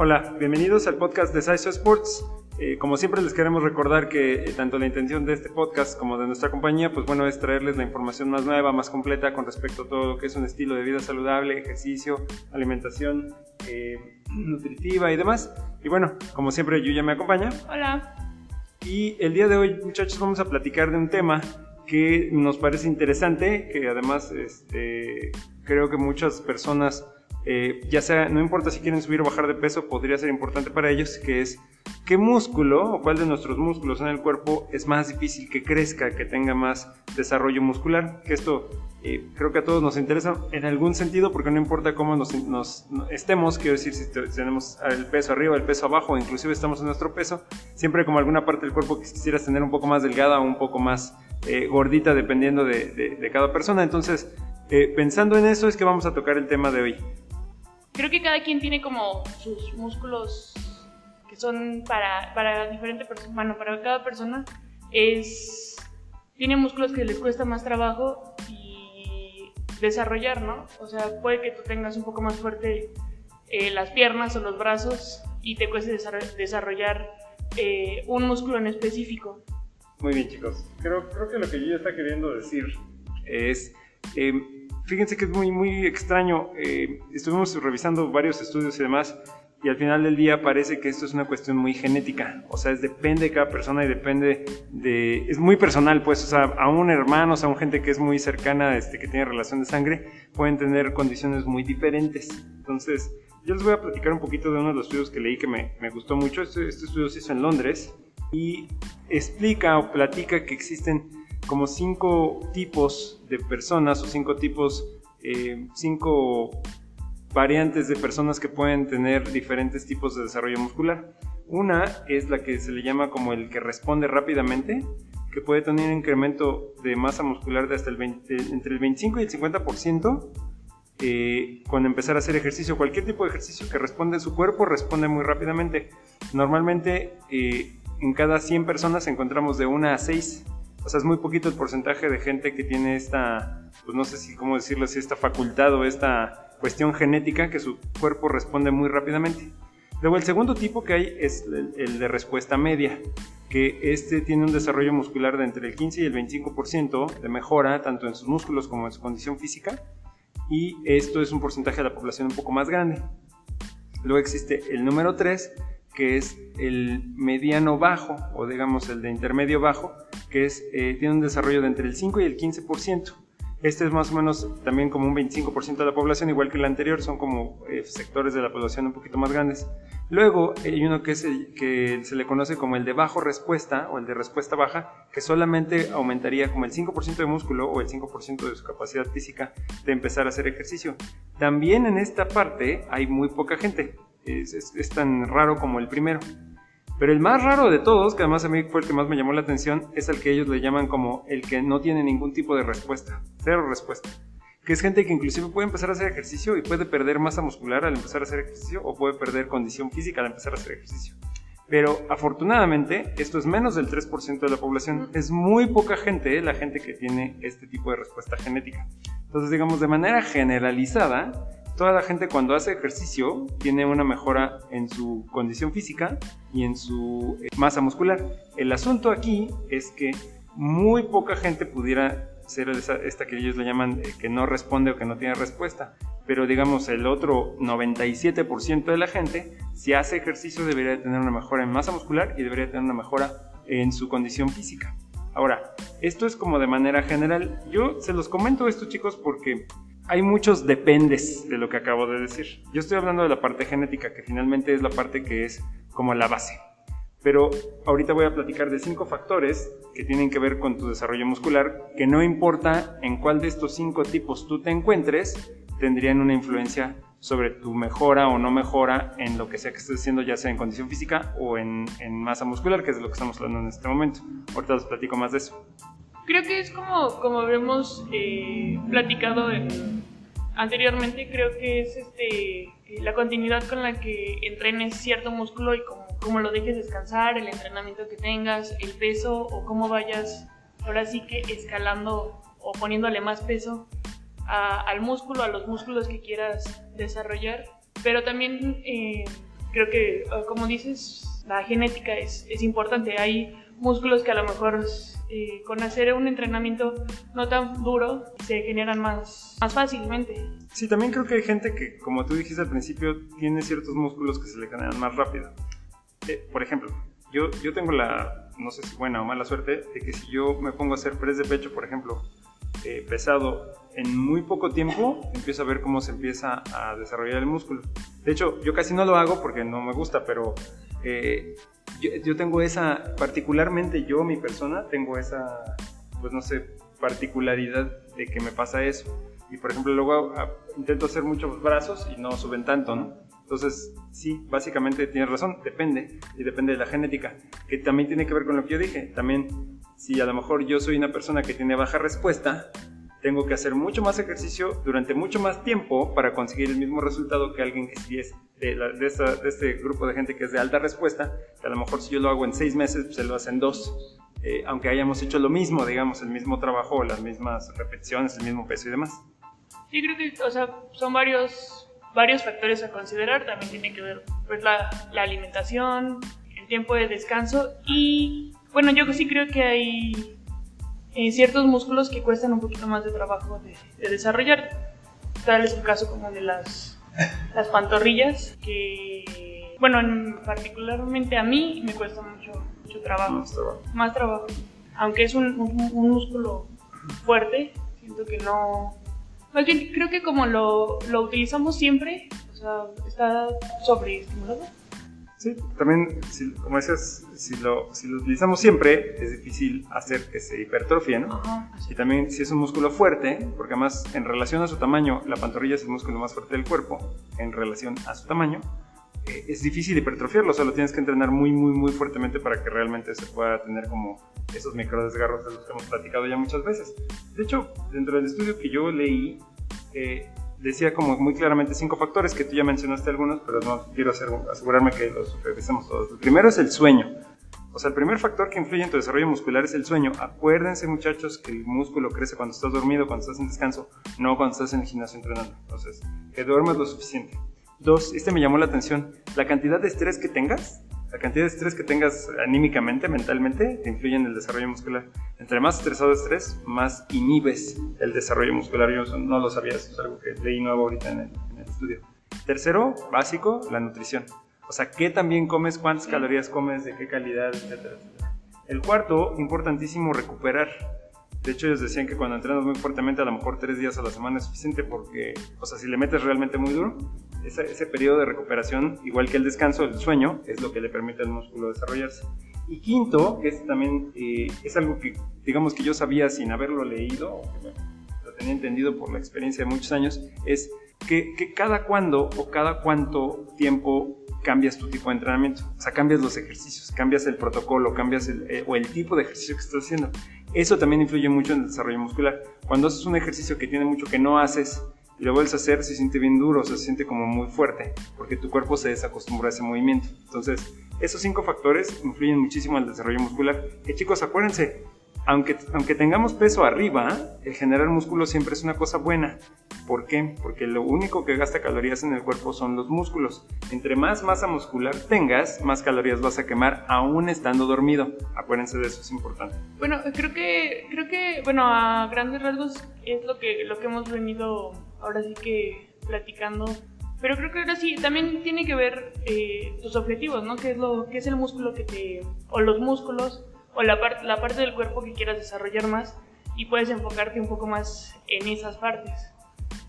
Hola, bienvenidos al podcast de Saiso Sports. Eh, como siempre les queremos recordar que eh, tanto la intención de este podcast como de nuestra compañía, pues bueno, es traerles la información más nueva, más completa con respecto a todo lo que es un estilo de vida saludable, ejercicio, alimentación eh, nutritiva y demás. Y bueno, como siempre, Yuya me acompaña. Hola. Y el día de hoy, muchachos, vamos a platicar de un tema que nos parece interesante, que además este, creo que muchas personas eh, ya sea, no importa si quieren subir o bajar de peso, podría ser importante para ellos, que es qué músculo o cuál de nuestros músculos en el cuerpo es más difícil que crezca, que tenga más desarrollo muscular. Que esto eh, creo que a todos nos interesa en algún sentido, porque no importa cómo nos, estemos, quiero decir, si tenemos el peso arriba, el peso abajo, inclusive estamos en nuestro peso, siempre como alguna parte del cuerpo que quisieras tener un poco más delgada o un poco más eh, gordita, dependiendo de, cada persona. Entonces, pensando en eso es que vamos a tocar el tema de hoy creo que cada quien tiene como sus músculos que son para, para diferente persona, bueno, para cada persona es, tiene músculos que les cuesta más trabajo y desarrollar, ¿no? O sea, puede que tú tengas un poco más fuerte eh, las piernas o los brazos y te cueste desarrollar eh, un músculo en específico. Muy bien, chicos. Creo, creo que lo que yo está queriendo decir es... Eh, fíjense que es muy, muy extraño. Eh, estuvimos revisando varios estudios y demás, y al final del día parece que esto es una cuestión muy genética. O sea, es, depende de cada persona y depende de. Es muy personal, pues. O sea, aún hermanos, aún gente que es muy cercana, este, que tiene relación de sangre, pueden tener condiciones muy diferentes. Entonces, yo les voy a platicar un poquito de uno de los estudios que leí que me, me gustó mucho. Este, este estudio se hizo en Londres y explica o platica que existen como cinco tipos de personas o cinco tipos, eh, cinco variantes de personas que pueden tener diferentes tipos de desarrollo muscular. Una es la que se le llama como el que responde rápidamente, que puede tener un incremento de masa muscular de hasta el 20, entre el 25 y el 50% eh, con empezar a hacer ejercicio. Cualquier tipo de ejercicio que responde su cuerpo responde muy rápidamente. Normalmente eh, en cada 100 personas encontramos de 1 a 6 o sea, es muy poquito el porcentaje de gente que tiene esta, pues no sé si cómo decirlo, si esta facultad o esta cuestión genética que su cuerpo responde muy rápidamente. Luego el segundo tipo que hay es el, de respuesta media, que este tiene un desarrollo muscular de entre el 15 y el 25% de mejora tanto en sus músculos como en su condición física y esto es un porcentaje de la población un poco más grande. Luego existe el número 3 que es el mediano bajo o digamos el de intermedio bajo, que eh, tiene un desarrollo de entre el 5 y el 15%. Este es más o menos también como un 25% de la población, igual que el anterior, son como eh, sectores de la población un poquito más grandes. Luego hay uno que se le conoce como el de bajo respuesta o el de respuesta baja, que solamente aumentaría como el 5% de músculo o el 5% de su capacidad física de empezar a hacer ejercicio. También en esta parte hay muy poca gente, es, tan raro como el primero. Pero el más raro de todos, que además a mí fue el que más me llamó la atención, es el que ellos le llaman como el que no tiene ningún tipo de respuesta, cero respuesta. Que es gente que inclusive puede empezar a hacer ejercicio y puede perder masa muscular al empezar a hacer ejercicio o puede perder condición física al empezar a hacer ejercicio. Pero afortunadamente, esto es menos del 3% de la población. Es muy poca gente la gente que tiene este tipo de respuesta genética. Entonces, digamos, de manera generalizada, toda la gente cuando hace ejercicio tiene una mejora en su condición física y en su eh, masa muscular. El asunto aquí es que muy poca gente pudiera ser esta que ellos le llaman eh, que no responde o que no tiene respuesta. Pero digamos, el otro 97% de la gente, si hace ejercicio, debería tener una mejora en masa muscular y debería tener una mejora en su condición física. Ahora, esto es como de manera general. Yo se los comento esto, chicos, porque hay muchos dependes de lo que acabo de decir. Yo estoy hablando de la parte genética, que finalmente es la parte que es como la base. Pero ahorita voy a platicar de cinco factores que tienen que ver con tu desarrollo muscular, que no importa en cuál de estos cinco tipos tú te encuentres, tendrían una influencia sobre tu mejora o no mejora en lo que sea que estés haciendo, ya sea en condición física o en, masa muscular, que es de lo que estamos hablando en este momento. Ahorita les platico más de eso. Creo que es como, como habíamos eh, platicado anteriormente, creo que es este, la continuidad con la que entrenes cierto músculo y cómo, lo dejes descansar, el entrenamiento que tengas, el peso o cómo vayas ahora sí que escalando o poniéndole más peso al músculo, a los músculos que quieras desarrollar. Pero también eh, creo que, como dices, la genética es, es importante. Hay músculos que a lo mejor eh, con hacer un entrenamiento no tan duro se generan más, más fácilmente. Sí, también creo que hay gente que, como tú dijiste al principio, tiene ciertos músculos que se le generan más rápido. Eh, por ejemplo, yo, yo tengo la, no sé si buena o mala suerte, de que si yo me pongo a hacer press de pecho, por ejemplo, eh, pesado, en muy poco tiempo empiezo a ver cómo se empieza a desarrollar el músculo. De hecho, yo casi no lo hago porque no me gusta, pero eh, yo, tengo esa, particularmente yo, mi persona, tengo esa, pues no sé, particularidad de que me pasa eso. Y por ejemplo, luego ah, intento hacer muchos brazos y no suben tanto, ¿no? Entonces, sí, básicamente tienes razón, depende, y depende de la genética, que también tiene que ver con lo que yo dije. También, si a lo mejor yo soy una persona que tiene baja respuesta, tengo que hacer mucho más ejercicio durante mucho más tiempo para conseguir el mismo resultado que alguien que es de, de, este grupo de gente que es de alta respuesta, que a lo mejor si yo lo hago en seis meses, pues se lo hacen dos, eh, aunque hayamos hecho lo mismo, digamos, el mismo trabajo, las mismas repeticiones, el mismo peso y demás. Sí, creo que, o sea, son varios, varios factores a considerar, también tiene que ver pues, la, la alimentación, el tiempo de descanso y, bueno, yo sí creo que hay eh, ciertos músculos que cuestan un poquito más de trabajo de, desarrollar. Tal es el caso como de las, las pantorrillas, que, bueno, particularmente a mí me cuesta mucho, mucho trabajo. Más trabajo. Aunque es un, un, músculo fuerte, siento que no... Más bien, creo que como lo, lo utilizamos siempre, o sea, está sobreestimulado Sí, también, como decías, si lo, si lo utilizamos siempre, es difícil hacer que se hipertrofie, ¿no? Y también si es un músculo fuerte, porque además en relación a su tamaño, la pantorrilla es el músculo más fuerte del cuerpo, en relación a su tamaño, eh, es difícil hipertrofiarlo, o sea, lo tienes que entrenar muy, muy, muy fuertemente para que realmente se pueda tener como esos micro desgarros de los que hemos platicado ya muchas veces. De hecho, dentro del estudio que yo leí, eh, decía como muy claramente cinco factores, que tú ya mencionaste algunos, pero no quiero asegurarme que los revisemos todos. El primero es el sueño. O sea, el primer factor que influye en tu desarrollo muscular es el sueño. Acuérdense, muchachos, que el músculo crece cuando estás dormido, cuando estás en descanso, no cuando estás en el gimnasio entrenando. Entonces, que duermas lo suficiente. Dos, este me llamó la atención. La cantidad de estrés que tengas la cantidad de estrés que tengas anímicamente, mentalmente, te influye en el desarrollo muscular. Entre más estresado estés, más inhibes el desarrollo muscular. Yo no lo sabía, eso es algo que leí nuevo ahorita en el, en el estudio. Tercero, básico, la nutrición. O sea, qué también comes, cuántas calorías comes, de qué calidad, etc. El cuarto, importantísimo, recuperar. De hecho, ellos decían que cuando entrenas muy fuertemente, a lo mejor tres días a la semana es suficiente porque, o sea, si le metes realmente muy duro, ese, periodo de recuperación, igual que el descanso, el sueño, es lo que le permite al músculo desarrollarse. Y quinto, que es también, eh, es algo que digamos que yo sabía sin haberlo leído, lo tenía entendido por la experiencia de muchos años, es que, que cada cuándo o cada cuánto tiempo cambias tu tipo de entrenamiento. O sea, cambias los ejercicios, cambias el protocolo, cambias el, eh, o el tipo de ejercicio que estás haciendo. Eso también influye mucho en el desarrollo muscular. Cuando haces un ejercicio que tiene mucho que no haces y lo vuelves a hacer, se siente bien duro, se siente como muy fuerte, porque tu cuerpo se desacostumbra a ese movimiento. Entonces, esos cinco factores influyen muchísimo el desarrollo muscular. Que chicos, acuérdense, aunque, aunque tengamos peso arriba, el generar músculo siempre es una cosa buena. ¿Por qué? Porque lo único que gasta calorías en el cuerpo son los músculos. Entre más masa muscular tengas, más calorías vas a quemar aún estando dormido. Acuérdense de eso, es importante. Bueno, creo que, creo que bueno, a grandes rasgos es lo que, lo que hemos venido ahora sí que platicando. Pero creo que ahora sí, también tiene que ver eh, tus objetivos, ¿no? ¿Qué es, lo, qué es el músculo que te... o los músculos o la, la parte del cuerpo que quieras desarrollar más y puedes enfocarte un poco más en esas partes.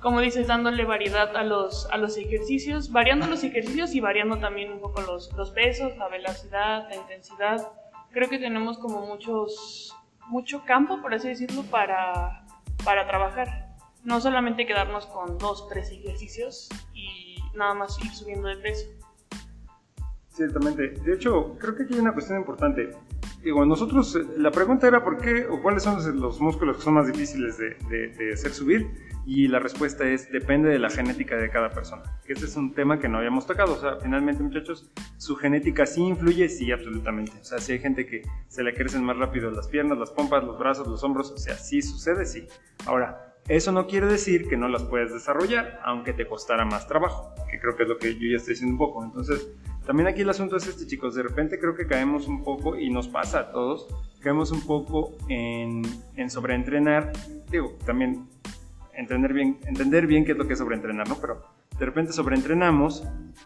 Como dices, dándole variedad a los, a los ejercicios, variando los ejercicios y variando también un poco los, los pesos, la velocidad, la intensidad. Creo que tenemos como muchos, mucho campo, por así decirlo, para, para trabajar no solamente quedarnos con dos, tres ejercicios y nada más ir subiendo de peso. Ciertamente. De hecho, creo que aquí hay una cuestión importante. Digo, nosotros, eh, la pregunta era por qué o cuáles son los músculos que son más difíciles de, de, hacer subir y la respuesta es depende de la genética de cada persona. Ese es un tema que no habíamos tocado. O sea, finalmente muchachos, su genética sí influye, sí, absolutamente. O sea, si hay gente que se le crecen más rápido las piernas, las pompas, los brazos, los hombros, o sea, sí sucede, sí. Ahora, eso no quiere decir que no las puedas desarrollar, aunque te costara más trabajo, que creo que es lo que yo ya estoy diciendo un poco. Entonces, También aquí el asunto es este, chicos, de repente creo que caemos un poco, y nos pasa a todos, caemos un poco en, en sobreentrenar, digo, también entender bien, entender bien qué es lo que es sobreentrenar, ¿no? Pero de repente sobreentrenamos,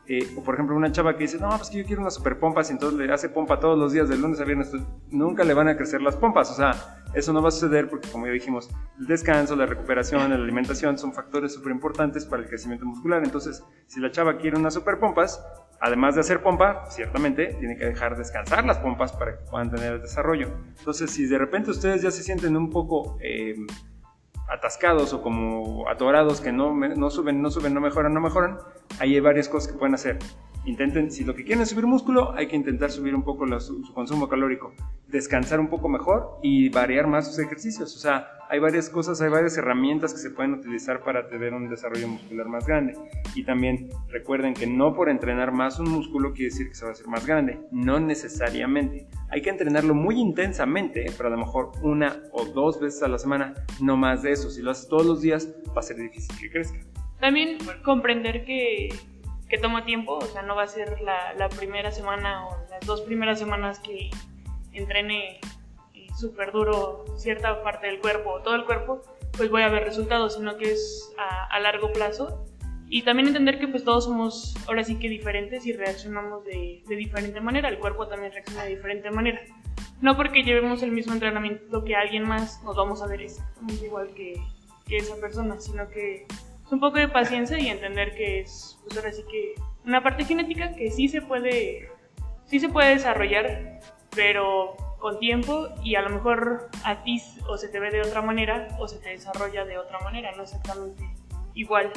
eh, o por ejemplo una chava que dice, no, pues que yo quiero una super pompa, y entonces le hace pompa todos los días, de lunes a viernes, nunca le van a crecer las pompas, o sea, eso no va a suceder porque como ya dijimos, el descanso, la recuperación, la alimentación son factores súper importantes para el crecimiento muscular, entonces si la chava quiere unas super pompas, además de hacer pompa, ciertamente tiene que dejar descansar las pompas para que puedan tener el desarrollo. Entonces, si de repente ustedes ya se sienten un poco eh, atascados o como atorados que no, no suben, no suben, no mejoran, no mejoran, ahí hay varias cosas que pueden hacer. Intenten, si lo que quieren es subir músculo, hay que intentar subir un poco su, consumo calórico, descansar un poco mejor y variar más sus ejercicios. O sea, hay varias cosas, hay varias herramientas que se pueden utilizar para tener un desarrollo muscular más grande. Y también recuerden que no por entrenar más un músculo quiere decir que se va a hacer más grande. No necesariamente. Hay que entrenarlo muy intensamente, pero a lo mejor una o dos veces a la semana, no más de eso. Si lo haces todos los días, va a ser difícil que crezca. También comprender que que toma tiempo, o sea, no va a ser la, primera semana o las dos primeras semanas que entrene eh, súper duro cierta parte del cuerpo o todo el cuerpo, pues voy a ver resultados, sino que es a, largo plazo. Y también entender que pues todos somos ahora sí que diferentes y reaccionamos de, diferente manera, el cuerpo también reacciona de diferente manera. No porque llevemos el mismo entrenamiento que alguien más, nos vamos a ver exactamente igual que esa persona, sino que un poco de paciencia y entender que es, pues ahora sí que una parte genética que sí se puede, sí se puede desarrollar, pero con tiempo y a lo mejor a ti o se te ve de otra manera o se te desarrolla de otra manera, no exactamente igual.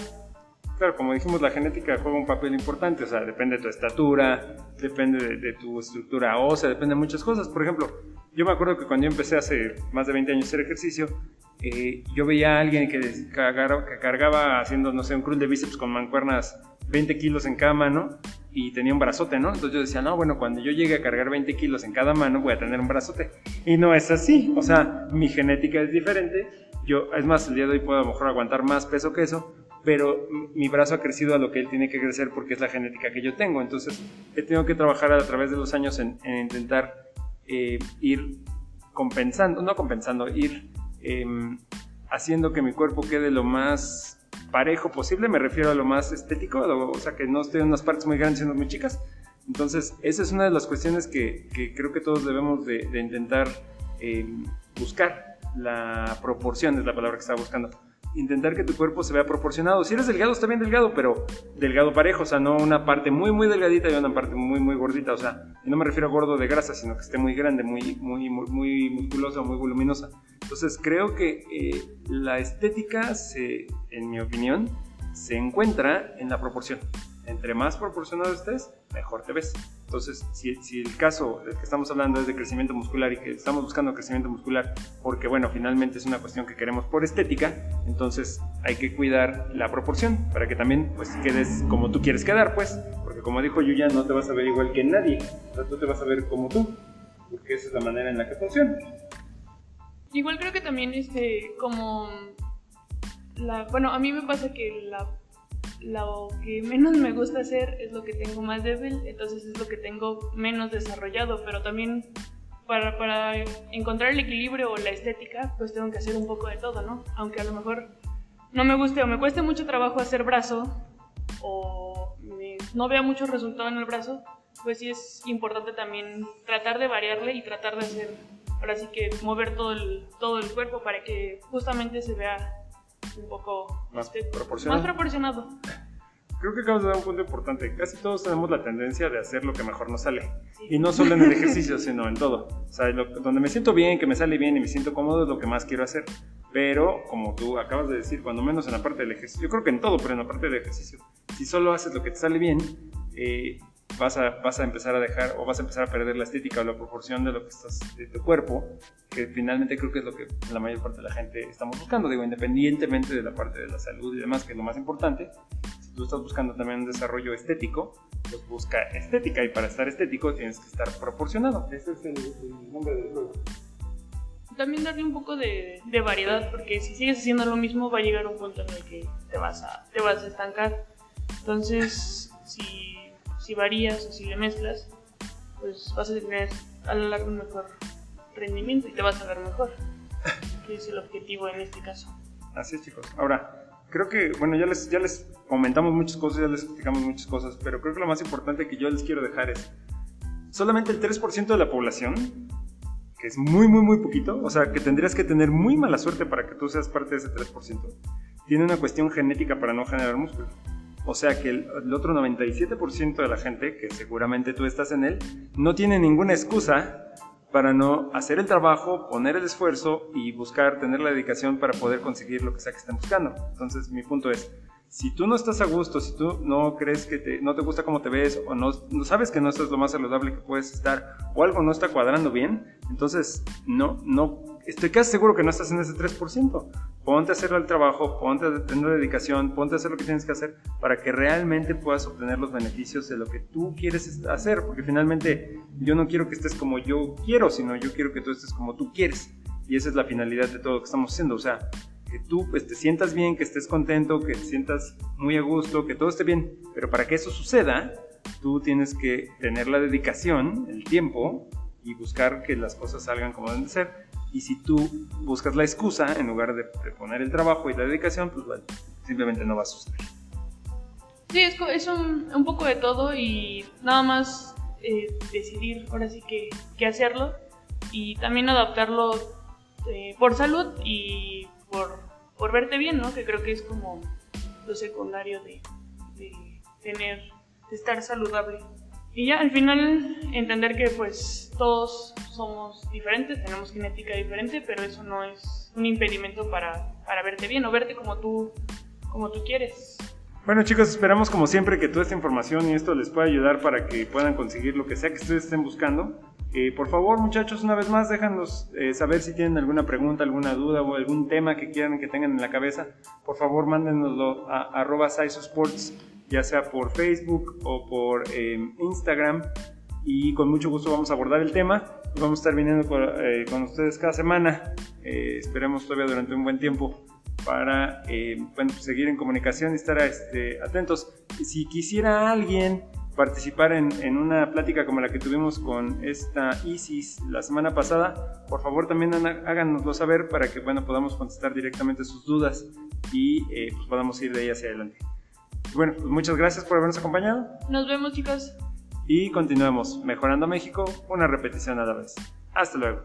Claro, como dijimos, la genética juega un papel importante, o sea, depende de tu estatura, depende de, de tu estructura ósea, depende de muchas cosas. Por ejemplo, yo me acuerdo que cuando yo empecé hace más de 20 años a hacer ejercicio, eh, yo veía a alguien que, cargaba, haciendo, no sé, un cruce de bíceps con mancuernas 20 kilos en cada mano y tenía un brazote, ¿no? Entonces yo decía, no, bueno, cuando yo llegue a cargar 20 kilos en cada mano voy a tener un brazote. Y no es así, o sea, mi genética es diferente. Yo, es más, el día de hoy puedo a lo mejor aguantar más peso que eso, pero mi brazo ha crecido a lo que él tiene que crecer porque es la genética que yo tengo. Entonces he tenido que trabajar a través de los años en, intentar eh, ir compensando, no compensando, ir Em, haciendo que mi cuerpo quede lo más parejo posible, me refiero a lo más estético, o sea, que no esté en unas partes muy grandes y unas muy chicas. Entonces, esa es una de las cuestiones que, creo que todos debemos de, intentar em, buscar. La proporción es la palabra que estaba buscando intentar que tu cuerpo se vea proporcionado. Si eres delgado, está bien delgado, pero delgado parejo, o sea, no una parte muy, muy delgadita y una parte muy, muy gordita, o sea, no me refiero a gordo de grasa, sino que esté muy grande, muy, muy, muy, musculosa, muy voluminosa. Entonces, creo que eh, la estética, en mi opinión, se encuentra en la proporción. Entre más proporcionado estés, mejor te ves. Entonces, si, si, el caso del que estamos hablando es de crecimiento muscular y que estamos buscando crecimiento muscular porque, bueno, finalmente es una cuestión que queremos por estética, entonces hay que cuidar la proporción para que también pues quedes como tú quieres quedar, pues, porque como dijo Yuya, no te vas a ver igual que nadie, o sea, tú te vas a ver como tú, porque esa es la manera en la que funciona. Igual creo que también, este, como, la, bueno, a mí me pasa que la lo que menos me gusta hacer es lo que tengo más débil, entonces es lo que tengo menos desarrollado, pero también para, para, encontrar el equilibrio o la estética, pues tengo que hacer un poco de todo, ¿no? Aunque a lo mejor no me guste o me cueste mucho trabajo hacer brazo o no vea mucho resultado en el brazo, pues sí es importante también tratar de variarle y tratar de hacer, ahora sí que mover todo el, todo el cuerpo para que justamente se vea un poco más, este, proporcionado. más proporcionado. Creo que acabas de dar un punto importante. Casi todos tenemos la tendencia de hacer lo que mejor nos sale. Y no solo en el ejercicio, sino en todo. O sea, donde me siento bien, que me sale bien y me siento cómodo es lo que más quiero hacer. Pero, como tú acabas de decir, cuando menos en la parte del ejercicio, yo creo que en todo, pero en la parte del ejercicio, si solo haces lo que te sale bien, eh, vas a, vas a empezar a dejar o vas a empezar a perder la estética o la proporción de lo que estás, de tu cuerpo, que finalmente creo que es lo que la mayor parte de la gente estamos buscando, digo, independientemente de la parte de la salud y demás, que es lo más importante, si tú estás buscando también un desarrollo estético, pues busca estética y para estar estético tienes que estar proporcionado. Ese es el, nombre del juego. También darle un poco de, de, variedad, porque si sigues haciendo lo mismo va a llegar un punto en el que te vas a, te vas a estancar. Entonces, si si varías o si le mezclas, pues vas a tener a lo largo un mejor rendimiento y te vas a ver mejor, que es el objetivo en este caso. Así es, chicos. Ahora, creo que, bueno, ya les, ya les comentamos muchas cosas, ya les explicamos muchas cosas, pero creo que lo más importante que yo les quiero dejar es, solamente el 3% de la población, que es muy, muy, muy poquito, o sea, que tendrías que tener muy mala suerte para que tú seas parte de ese 3%, tiene una cuestión genética para no generar músculo. O sea que el, el otro 97% de la gente, que seguramente tú estás en él, no tiene ninguna excusa para no hacer el trabajo, poner el esfuerzo y buscar, tener la dedicación para poder conseguir lo que sea que estén buscando. Entonces, mi punto es, si tú no estás a gusto, si tú no crees que te, no te gusta cómo te ves o no, no sabes que no estás lo más saludable que puedes estar o algo no está cuadrando bien, entonces no, no, estoy casi seguro que no estás en ese 3%. Ponte a hacer el trabajo, ponte a tener dedicación, ponte a hacer lo que tienes que hacer para que realmente puedas obtener los beneficios de lo que tú quieres hacer, porque finalmente yo no quiero que estés como yo quiero, sino yo quiero que tú estés como tú quieres. Y esa es la finalidad de todo lo que estamos haciendo. O sea, que tú pues, te sientas bien, que estés contento, que te sientas muy a gusto, que todo esté bien. Pero para que eso suceda, tú tienes que tener la dedicación, el tiempo y buscar que las cosas salgan como deben de ser. Y si tú buscas la excusa en lugar de, de poner el trabajo y la dedicación, pues bueno, simplemente no va a suceder. Sí, es, es un, un, poco de todo y nada más eh, decidir ahora sí que, que, hacerlo y también adaptarlo eh, por salud y por, por verte bien, ¿no? Que creo que es como lo secundario de, de tener, de estar saludable. Y ya al final entender que pues todos somos diferentes, tenemos genética diferente, pero eso no es un impedimento para, para verte bien o verte como tú, como tú quieres. Bueno chicos, esperamos como siempre que toda esta información y esto les pueda ayudar para que puedan conseguir lo que sea que ustedes estén buscando. Eh, por favor muchachos, una vez más déjanos eh, saber si tienen alguna pregunta, alguna duda o algún tema que quieran que tengan en la cabeza. Por favor mándenoslo a arroba ya sea por Facebook o por eh, Instagram y con mucho gusto vamos a abordar el tema. Vamos a estar viniendo con, eh, con ustedes cada semana. Eh, esperemos todavía durante un buen tiempo para eh, bueno, pues seguir en comunicación y estar este, atentos. Si quisiera alguien participar en, en, una plática como la que tuvimos con esta Isis la semana pasada, por favor también háganoslo saber para que bueno, podamos contestar directamente sus dudas y eh, pues podamos ir de ahí hacia adelante. Bueno, muchas gracias por habernos acompañado. Nos vemos chicos. Y continuemos mejorando México una repetición a la vez. Hasta luego.